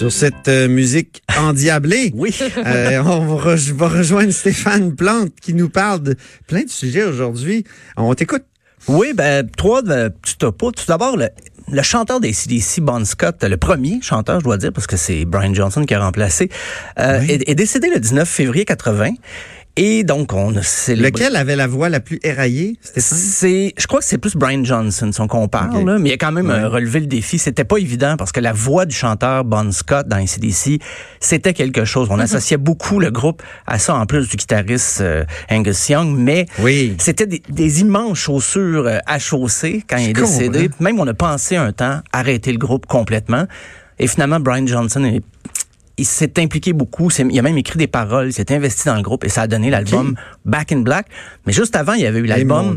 Sur cette euh, musique endiablée, Oui. euh, on va, re- va rejoindre Stéphane Plante qui nous parle de plein de sujets aujourd'hui. On t'écoute. Oui, ben, trois euh, petits topos. Tout d'abord, le, le chanteur des CDC, Bon Scott, le premier chanteur, je dois dire, parce que c'est Brian Johnson qui a remplacé, euh, est, est décédé le 19 février 80. Et donc, on a célébré... Lequel avait la voix la plus éraillée, Stéphane? C'est, je crois que c'est plus Brian Johnson, son compare, Ok. là, mais il a quand même Ouais. euh, relevé le défi. C'était pas évident parce que la voix du chanteur Bon Scott dans ACDC, c'était quelque chose. On associait beaucoup le groupe à ça, en plus du guitariste euh, Angus Young, mais Oui. c'était des, des immenses chaussures euh, à chausser quand il est décédé. Même on a pensé un temps arrêter le groupe complètement. Et finalement, Brian Johnson est il s'est impliqué beaucoup. Il a même écrit des paroles. Il s'est investi dans le groupe et ça a donné l'album Back in Black. Mais juste avant, il y avait eu mon l'album.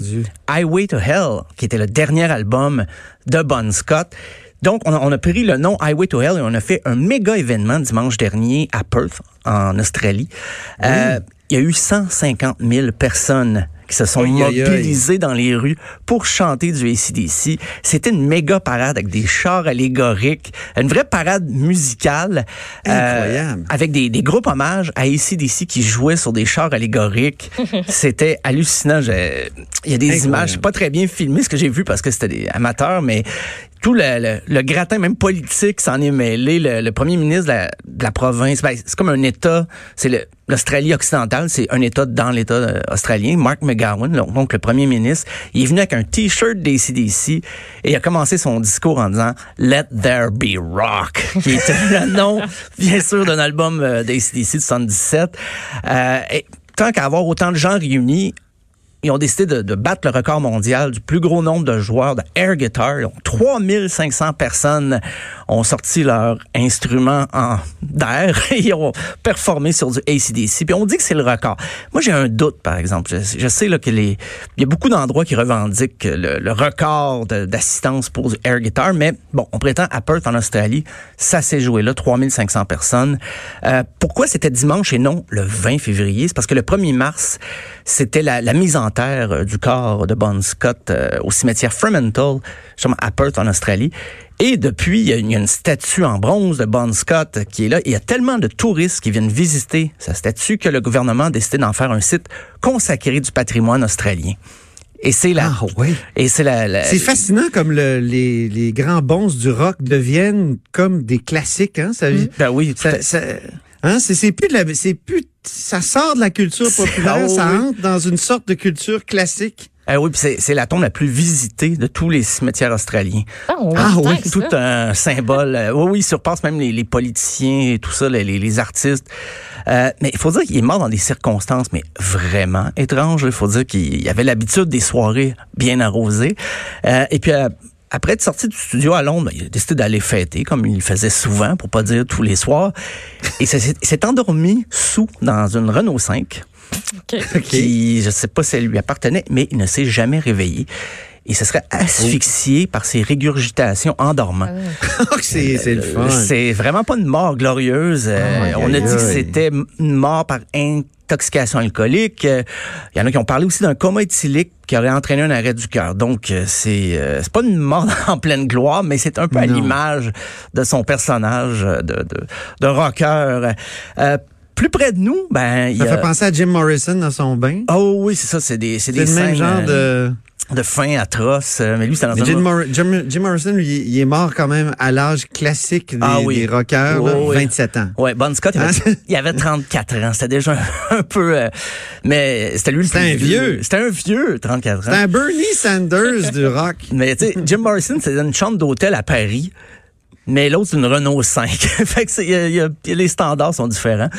Highway to Hell, qui était le dernier album de Bon Scott. Donc, on a, on a pris le nom Highway to Hell et on a fait un méga événement dimanche dernier à Perth, en Australie. Euh, il y a eu 150 000 personnes qui se sont mobilisées dans les rues pour chanter du ACDC. C'était une méga parade avec des chars allégoriques, une vraie parade musicale. euh, Incroyable. avec des, des groupes hommages à ACDC qui jouaient sur des chars allégoriques. C'était hallucinant. J'ai- Il y a des Incroyable. images pas très bien filmées, ce que j'ai vu parce que c'était des amateurs, mais tout le, le- le gratin, même politique, s'en est mêlé. Le, le premier ministre de la, de la province, ben, c'est comme un État, c'est l'Australie occidentale, c'est un État dans l'État euh, australien. Mark McGowan, donc, le premier ministre, il est venu avec un T-shirt d'ACDC et il a commencé son discours en disant « Let there be rock », qui était le nom, bien sûr, d'un album euh, d'ACDC de 77. Euh, et tant qu'à avoir autant de gens réunis, ils ont décidé de, battre le record mondial du plus gros nombre de joueurs de air guitar. Donc, 3500 personnes ont sorti leur instrument en d'air et ont performé sur du ACDC. Puis on dit que c'est le record. Moi, j'ai un doute, par exemple. Je, sais là, y a beaucoup d'endroits qui revendiquent le, record d'assistance pour du air guitar, mais bon, on prétend à Perth, en Australie, ça s'est joué là, 3500 personnes. Euh, pourquoi c'était dimanche et non le 20 février? C'est parce que le 1er mars, c'était la, la mise en euh, du corps de Bon Scott euh, au cimetière Fremantle, justement à Perth, en Australie. Et depuis, il y, a, il y a une statue en bronze de Bon Scott qui est là. Il y a tellement de touristes qui viennent visiter sa statue que le gouvernement a décidé d'en faire un site consacré du patrimoine australien. Et c'est la, Ah, oui. et c'est la, la- C'est fascinant comme le- les, les grands bons du rock deviennent comme des classiques, hein? Ça, Ben oui, ça, ça- hein, c'est, c'est plus de la, c'est plus, ça sort de la culture populaire, Ah, oui, ça oui. entre dans une sorte de culture classique. Ah oui, puis c'est, c'est la tombe la plus visitée de tous les cimetières australiens. Ah, ouais, Ah, tant oui, Tout ça. un symbole. Euh, oui, oui, il surpasse même les, les politiciens et tout ça, les, les- les artistes. Euh, mais il faut dire qu'il est mort dans des circonstances, mais vraiment étranges. Il faut dire qu'il avait l'habitude des soirées bien arrosées. Euh, et puis, euh, après être sorti du studio à Londres, ben, il a décidé d'aller fêter, comme il le faisait souvent, pour pas dire tous les soirs. Et s'est- il s'est endormi sous dans une Renault 5 qui, je sais pas si elle lui appartenait, mais il ne s'est jamais réveillé. Il se serait asphyxié par ses régurgitations en dormant. c'est le fun. Euh, C'est vraiment pas une mort glorieuse. Euh, on a dit que c'était une mort par intoxication alcoolique. Euh, Il y en a qui ont parlé aussi d'un coma éthylique qui aurait entraîné un arrêt du cœur. Donc, euh, c'est euh, c'est pas une mort en pleine gloire, mais c'est un peu à l'image de son personnage de, de, de rocker. Euh, plus près de nous, ben, il y Ça a... fait penser à Jim Morrison dans son bain. Oh oui, c'est ça, c'est des, c'est des le même genre de. De fin atroce. euh, Mais lui, c'est dans. Jim, Mor- Jim- Jim Morrison, lui, il est mort quand même à l'âge classique des, Ah oui. des rockers, là, Oh, oui. 27 ans. Ouais, Bon Scott, il avait, Hein? il avait 34 ans. C'était déjà un, un peu... euh, mais c'était lui le C'était plus un vieux. C'était un vieux, 34 ans. C'est un Bernie Sanders du rock. Mais tu sais, Jim Morrison, c'était une chambre d'hôtel à Paris. Mais l'autre, c'est une Renault 5. fait que c'est- il y a- il y a- les standards sont différents.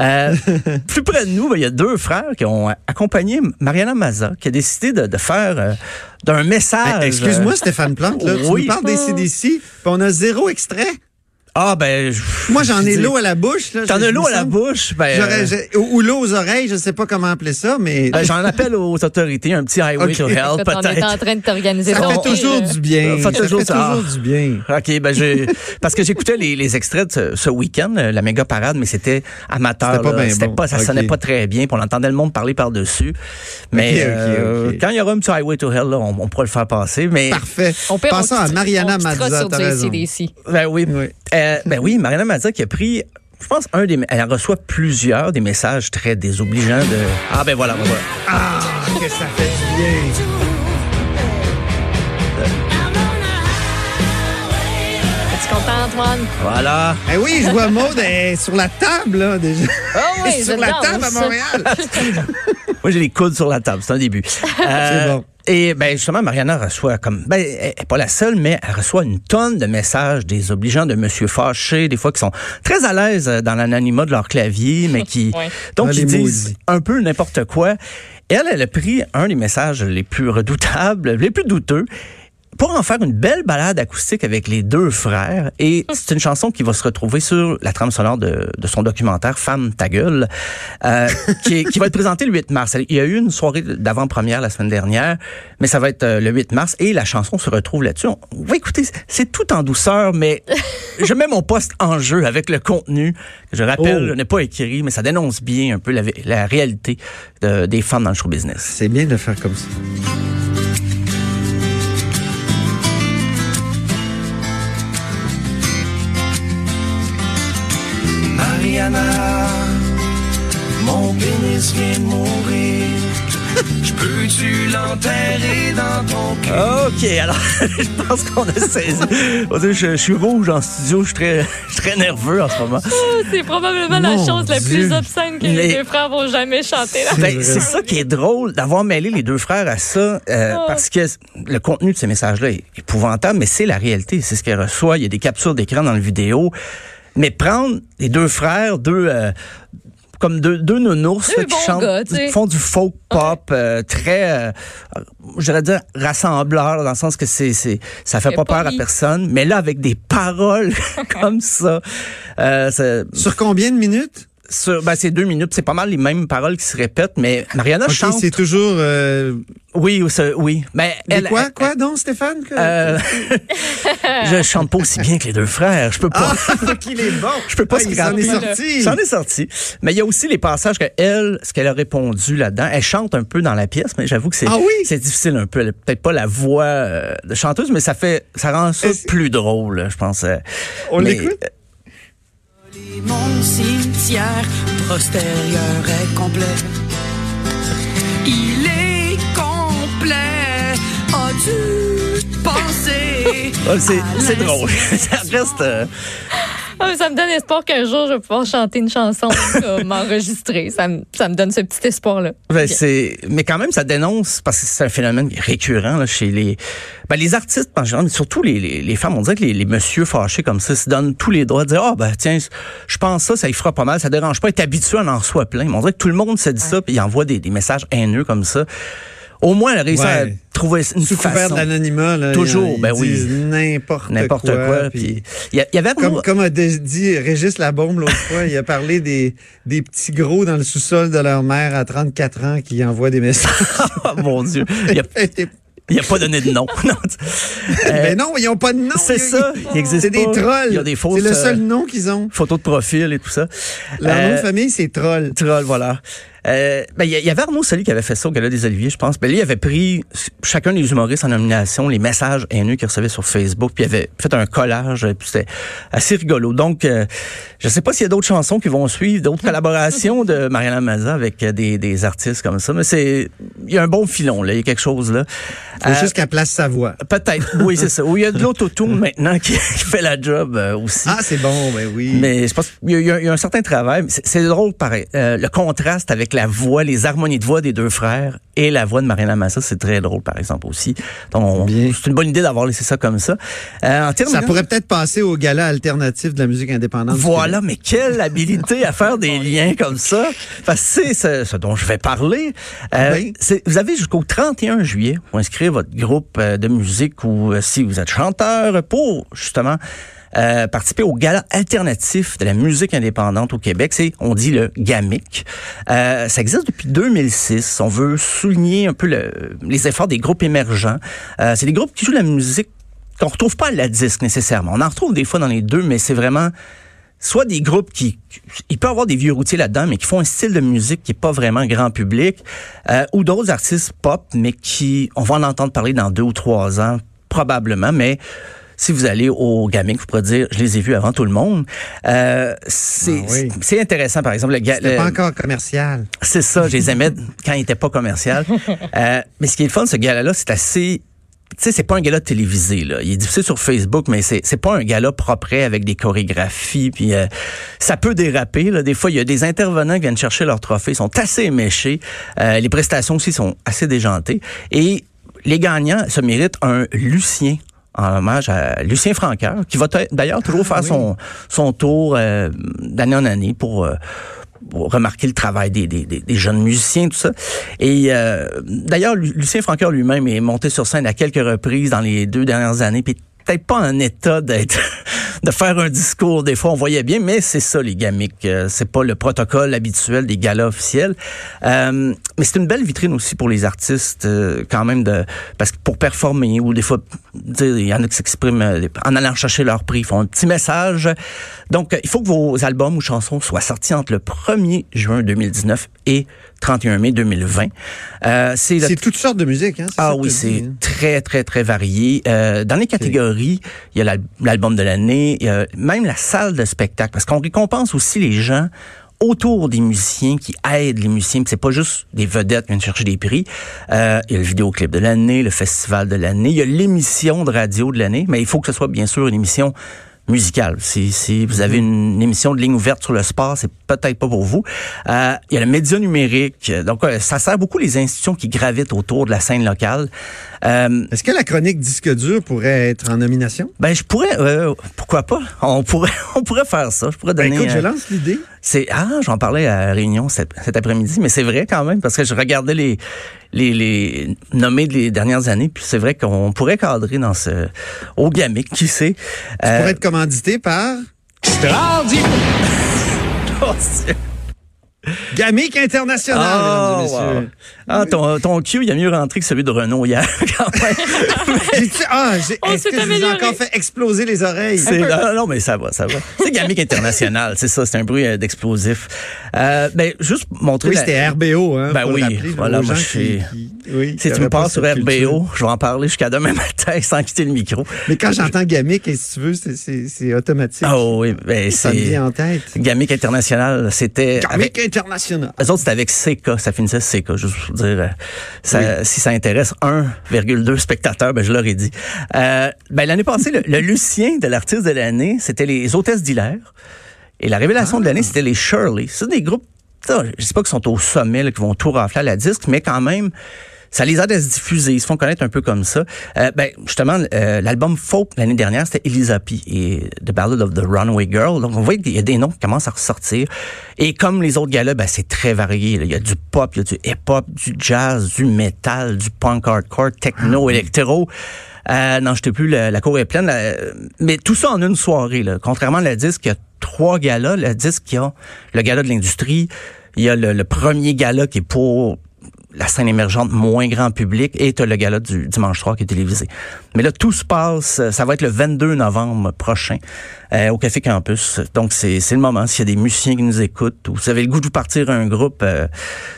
Euh, plus près de nous, ben, il y a deux frères qui ont accompagné Mariana Maza, qui a décidé de, de faire euh, d'un message. Hey, Excuse-moi, euh, Stéphane Plante, là, tu oui. nous parles des CDC, puis on a zéro extrait. Ah, ben. je- Moi, j'en je ai l'eau à la bouche. là. T'en Je- as je l'eau à la bouche. Ben, J'aurais- euh, j'ai- ou ou l'eau aux oreilles, je sais pas comment appeler ça, mais ben, J'en appelle aux autorités, un petit highway to hell, Écoute, on est en peut-être. train de t'organiser ça ton fait toujours du bien. Ça fait toujours fait ça. toujours du bien. OK, ben j'ai parce que j'écoutais les, les extraits de ce, ce week-end, euh, la méga parade, mais c'était amateur. C'était pas bon. pas, ça sonnait pas très bien, puis on entendait le monde parler. Mais OK, euh, OK. quand il y aura un petit highway to hell, là, on, on pourra le faire passer. Mais Parfait. Pire, Passons on à Mariana on Mazza, ben oui, Oui. Euh, ben oui, Mariana Mazza qui a pris. Je pense un des elle reçoit plusieurs des messages très désobligeants de Ah ben voilà, ben voilà. Ah, que ça fait du bien. Es-tu content, Antoine? Voilà. Eh oui, je vois Maud elle est sur la table, là, déjà. Oh oui, sur la table à Montréal. Moi, j'ai les coudes sur la table. C'est un début. Euh, C'est bon. Et ben justement, Mariana reçoit comme ben elle est pas la seule, mais elle reçoit une tonne de messages des obligeants de Monsieur fâché, des fois qui sont très à l'aise euh, dans l'anonymat de leur clavier, mais qui Ouais. donc Ah, qui les disent maudits. un peu n'importe quoi. Elle, elle a pris un des messages les plus redoutables, les plus douteux. Pour en faire une belle balade acoustique avec les deux frères. Et c'est une chanson qui va se retrouver sur la trame sonore de, de son documentaire Femme ta gueule, euh, qui, va être présenté le 8 mars. Il y a eu une soirée d'avant-première la semaine dernière, mais ça va être euh, le 8 mars et la chanson se retrouve là-dessus. On va écouter, c'est tout en douceur, mais je mets mon poste en jeu avec le contenu que je rappelle, Oh. je n'ai pas écrit, mais ça dénonce bien un peu la, la réalité de- des femmes dans le show business. C'est bien de faire comme ça. Vient de mourir. Je peux-tu l'enterrer dans ton cœur? OK, alors, je pense qu'on a saisi. Je, je suis rouge en studio, je suis très, je suis très nerveux en ce moment. C'est probablement la chose la plus obscène que Mais- les deux frères vont jamais chanter. Là. Ben, c'est ça qui est drôle, d'avoir mêlé les deux frères à ça, euh, Oh. parce que le contenu de ces messages-là est épouvantable, mais c'est la réalité, c'est ce qu'elle reçoit. Il y a des captures d'écran dans le vidéo. Mais prendre les deux frères, deux... euh, comme deux, deux nounours Deux là, qui chantent, gars, tu sais. font du folk pop euh, très, euh, je dirais dire rassembleur dans le sens que c'est, c'est, ça fait pas pas peur à personne, mais là avec des paroles comme ça, euh, c'est- Sur combien de minutes? Sur, ben, c'est deux minutes, c'est pas mal les mêmes paroles qui se répètent, mais Mariana OK, chante. c'est toujours... euh, Oui, oui. Mais elle, quoi, elle- quoi, donc, Stéphane? que- euh, je chante pas aussi bien que les deux frères. Je peux pas. Ah, qu'il est bon. Je peux pas ah, il s'en est sorti. J'en ai sorti. Mais il y a aussi les passages que elle, ce qu'elle a répondu là-dedans. Elle chante un peu dans la pièce, mais j'avoue que c'est Ah oui? c'est difficile un peu. Elle peut-être pas la voix euh, de chanteuse, mais ça fait ça rend ça plus drôle, je pense. euh. On l'écoute? Mon cimetière postérieur est complet. Il est complet. As-tu pensé? euh, c'est drôle. ça reste. euh, Ah, ça me donne espoir qu'un jour, je vais pouvoir chanter une chanson, m'enregistrer. Ça me, ça me donne ce petit espoir-là. Ben, c'est, mais quand même, ça dénonce parce que c'est un phénomène récurrent là, chez les, ben, les artistes en général, mais surtout les, les, les femmes. On dirait que les, les messieurs fâchés comme ça se donnent tous les droits de dire, ah ben tiens, je pense ça, ça y fera pas mal, ça dérange pas. Être habitué à en reçoit plein. Mais on dirait que tout le monde se dit ça, puis il envoie des, des messages haineux comme ça. Au moins, elle a réussi Ouais. à trouver une Sous façon. de l'anonymat, là. Toujours, ils ben oui. n'importe quoi. N'importe quoi. puis- il y, avait Comme, comme a dit Régis Labombe l'autre fois, il a parlé des, des petits gros dans le sous-sol de leur mère à 34 ans qui envoient des messages. oh mon Dieu, il a, il a pas donné de nom. Non, Euh, Mais non, ils n'ont pas de nom. c'est Ils- ça, il existe C'est des trolls. Il y a des fausses, C'est le seul euh, nom qu'ils ont. photos de profil et tout ça. Leur nom Euh, de famille, c'est troll. Troll, voilà. Euh, ben, il y, y avait Arnaud Soli qui avait fait ça au Gala des Oliviers, je pense. Ben, lui, il avait pris chacun des humoristes en nomination, les messages haineux qu'il recevait sur Facebook, puis il avait fait un collage, puis c'était assez rigolo. Donc, euh, je sais pas s'il y a d'autres chansons qui vont suivre, d'autres collaborations de Mariana Maza avec euh, des, des artistes comme ça, mais c'est, il y a un bon filon, là, il y a quelque chose, là. Faut Euh, juste qu'elle place sa voix. Peut-être, oui, c'est ça. Ou il y a de l'autotune maintenant qui, qui fait la job euh, aussi. Ah, c'est bon, ben oui. Mais je pense qu'il y, y y a un certain travail. C'est drôle, pareil. Le contraste avec avec la voix, les harmonies de voix des deux frères et la voix de Marina Massa. C'est très drôle, par exemple, aussi. Donc, c'est une bonne idée d'avoir laissé ça comme ça. Euh, en Ça pourrait peut-être passer au gala alternatif de la musique indépendante. Voilà, mais quelle habilité à faire des liens comme ça. Que c'est ce, ce dont je vais parler. Euh, Oui. c'est- vous avez jusqu'au 31 juillet pour inscrire votre groupe euh, de musique ou euh, si vous êtes chanteur pour justement euh, participer au gala alternatif de la musique indépendante au Québec. C'est, on dit le GAMIC. Euh, ça existe depuis 2006. On veut souligner un peu le- les efforts des groupes émergents. Euh, c'est des groupes qui jouent la musique qu'on retrouve pas à la disque nécessairement. On en retrouve des fois dans les deux, mais c'est vraiment soit des groupes qui, il peut avoir des vieux routiers là-dedans, mais qui font un style de musique qui est pas vraiment grand public, euh, ou d'autres artistes pop, mais qui, on va en entendre parler dans deux ou trois ans, probablement, mais si vous allez au Gamic, vous pourrez dire, je les ai vus avant tout le monde. Euh, c'est Ah oui. c'est intéressant, par exemple, C'était pas encore commercial. c'est ça, je les aimais quand il n'était pas commercial. Euh, mais ce qui est le fun, ce gala-là, c'est assez... Tu sais, c'est pas un gala télévisé, là. Il est diffusé sur Facebook, mais c'est, c'est pas un gala propre avec des chorégraphies. Puis euh, ça peut déraper. Là. Des fois, il y a des intervenants qui viennent chercher leur trophée, ils sont assez éméchés. Euh, les prestations aussi sont assez déjantées. Et les gagnants se méritent un Lucien en hommage à Lucien Franqueur, qui va d'ailleurs toujours faire son, son tour euh, d'année en année pour... euh, pour remarquer le travail des, des, des- jeunes musiciens, tout ça. Et euh, d'ailleurs, Lu- Lucien Francoeur lui-même est monté sur scène à quelques reprises dans les deux dernières années, puis peut-être pas en état d'être de faire un discours. Des fois, on voyait bien, mais c'est ça les gamiques. Euh, c'est pas le protocole habituel des galas officiels. Euh, mais c'est une belle vitrine aussi pour les artistes, euh, quand même de parce que pour performer ou des fois, il y en a qui s'expriment euh, en allant chercher leur prix, ils font un petit message. Donc, euh, il faut que vos albums ou chansons soient sortis entre le 1er juin 2019 et 31 mai 2020. Euh, c'est le toutes sortes de musique, hein? ah oui, c'est hein? très, très, très varié. Euh, dans les catégories, il y a l'al- l'album de l'année, même la salle de spectacle, parce qu'on récompense aussi les gens autour des musiciens qui aident les musiciens. C'est pas juste des vedettes qui viennent chercher des prix. Euh, il y a le vidéoclip de l'année, le festival de l'année, il y a l'émission de radio de l'année, mais il faut que ce soit bien sûr une émission musicale. Si, si vous avez une, émission de ligne ouverte sur le sport, c'est peut-être pas pour vous. Euh, il y a le média numérique. Donc, euh, ça sert beaucoup les institutions qui gravitent autour de la scène locale. Euh, Est-ce que la chronique disque dur pourrait être en nomination? ben, je pourrais, euh, pourquoi pas? On pourrait, on pourrait faire ça. Je pourrais Ben, donner. écoute, je lance l'idée. c'est ah, j'en parlais à la réunion cet, cet après-midi, mais c'est vrai quand même parce que je regardais les les, les nommés des dernières années, puis c'est vrai qu'on pourrait cadrer dans ce au gamic, qui sait. Tu Euh, pourrais être commandité par Dieu. Gamic International, Ah, mesdames et wow. Ah, ton, ton Q, il a mieux rentré que celui de Renault hier, quand même. Ah, j'ai- On est-ce s'est que je vous ai amélioré. encore fait exploser les oreilles? C'est- non, non, mais ça va, ça va. C'est Gamic International, c'est ça, c'est un bruit euh, d'explosif. Euh, ben, juste montrer Oui, la- c'était RBO, hein. Ben faut le oui, rappeler, voilà, aux moi, gens je suis- qui- qui- oui, Si tu me auraient pas passes sur cette culture. RBO, je vais en parler jusqu'à demain matin sans quitter le micro. Mais quand j'entends Gamic, et si tu veux, c'est- c'est c'est automatique. Ah oui, ben ça me c'est vient en tête. Gamic International, c'était Gamic avec International. eux autres c'était avec CK, ça finissait CK, juste pour vous dire euh, si ça intéresse 1,2 spectateurs, ben je leur ai dit. Euh, ben l'année passée le, le Lucien de l'artiste de l'année, c'était les hôtesses d'hilaire et la révélation de l'année, c'était les Shirley. C'est des groupes je sais pas qu'ils sont au sommet, qui vont tout rafler à la disque, mais quand même, ça les aide à se diffuser. Ils se font connaître un peu comme ça. Euh, ben, justement, euh, l'album folk l'année dernière, c'était Elisa P. et The Ballad of the Runaway Girl. Donc, on voit qu'il y a des noms qui commencent à ressortir. Et comme les autres gars-là, ben, c'est très varié. là. Il y a du pop, il y a du hip-hop, du jazz, du metal, du punk hardcore, techno, électro. Euh, non, je t'ai plus, la, la cour est pleine. là. mais tout ça en une soirée. Là. Contrairement à la disque, il y a trois galas. Le disque, il y a le gala de l'industrie, il y a le, le premier gala qui est pour la scène émergente moins grand public et t'as le gala du dimanche soir qui est télévisé. Mais là, tout se passe, euh, ça va être le 22 novembre prochain euh, au Café Campus. Donc, c'est c'est le moment. S'il y a des musiciens qui nous écoutent ou vous avez le goût de vous partir un groupe, euh,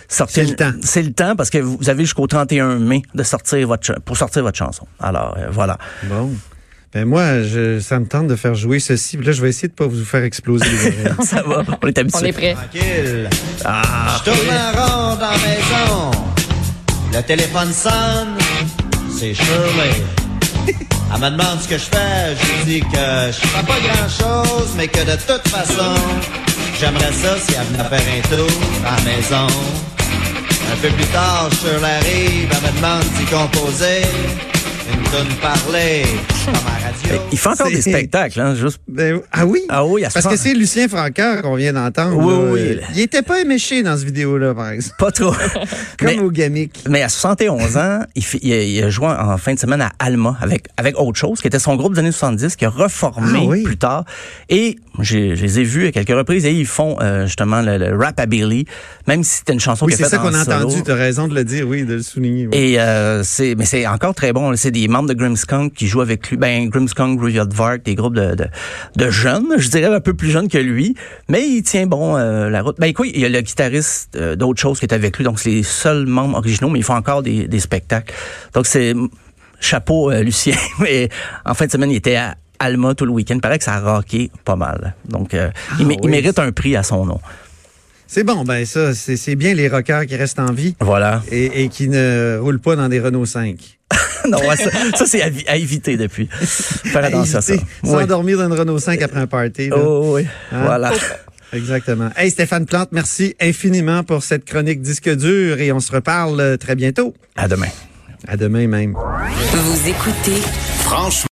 sortez C'est le temps. C'est le temps parce que vous avez jusqu'au 31 mai de sortir votre pour sortir votre chanson. Alors, euh, voilà. Bon. Ben moi, je, ça me tente de faire jouer ceci. Là, je vais essayer de pas vous faire exploser les oreilles. Ça va, on est habitué. On est prêt. Tranquille. Ah, Je tourne en rond dans la maison. Le téléphone sonne. C'est Shirley. Elle me demande ce que je fais. Je lui dis que je fais pas grand chose, mais que de toute façon, J'aimerais ça si elle venait faire un tour à la maison. Un peu plus tard, je sur la rive, elle me demande d'y composer. Une toune parler, comme. Il fait encore des spectacles, hein, juste. Ben, ah oui? Ah oui, à Parce que 60 c'est Lucien Francaire qu'on vient d'entendre. Oui, là. oui. Il était pas éméché dans cette vidéo-là, par exemple. Pas trop. Comme mais, au Gamic. mais à 71 ans, il, a, il a joué en fin de semaine à Alma avec, avec autre chose, qui était son groupe des années 70, qui a reformé Ah oui. plus tard. Et je les ai vus à quelques reprises et ils font euh, justement le, le rap à Billy, même si c'était une chanson Oui, qu'il a c'est ça qu'on a entendu. Tu as raison de le dire, oui, de le souligner. oui. Et euh, c'est mais c'est encore très bon. C'est des membres de Grimmskunk qui jouent avec lui. Ben Grimmskunk, Rudyard Vark, des groupes de, de, de jeunes, je dirais un peu plus jeunes que lui. Mais il tient bon euh, la route. Ben écoute, il y a le guitariste euh, d'autres choses qui est avec lui. Donc c'est les seuls membres originaux, mais ils font encore des, des spectacles. Donc c'est chapeau euh, Lucien. Mais en fin de semaine, il était à Alma tout le week-end. Il paraît que ça a rocké pas mal. Donc euh, il, mé- il mérite un prix à son nom. C'est bon, ben ça, c'est c'est bien les rockers qui restent en vie Voilà. et, et qui ne roulent pas dans des Renault 5. non, ouais, ça, ça, c'est à, vi- à éviter depuis. Faire attention à ça. Éviter, Oui. S'endormir dans une Renault 5 après un party. là. Oh, oui. Hein? Voilà. Exactement. Hey Stéphane Plante, merci infiniment pour cette chronique disque dur et on se reparle euh, très bientôt. À demain. À demain même. Vous écoutez Franchement.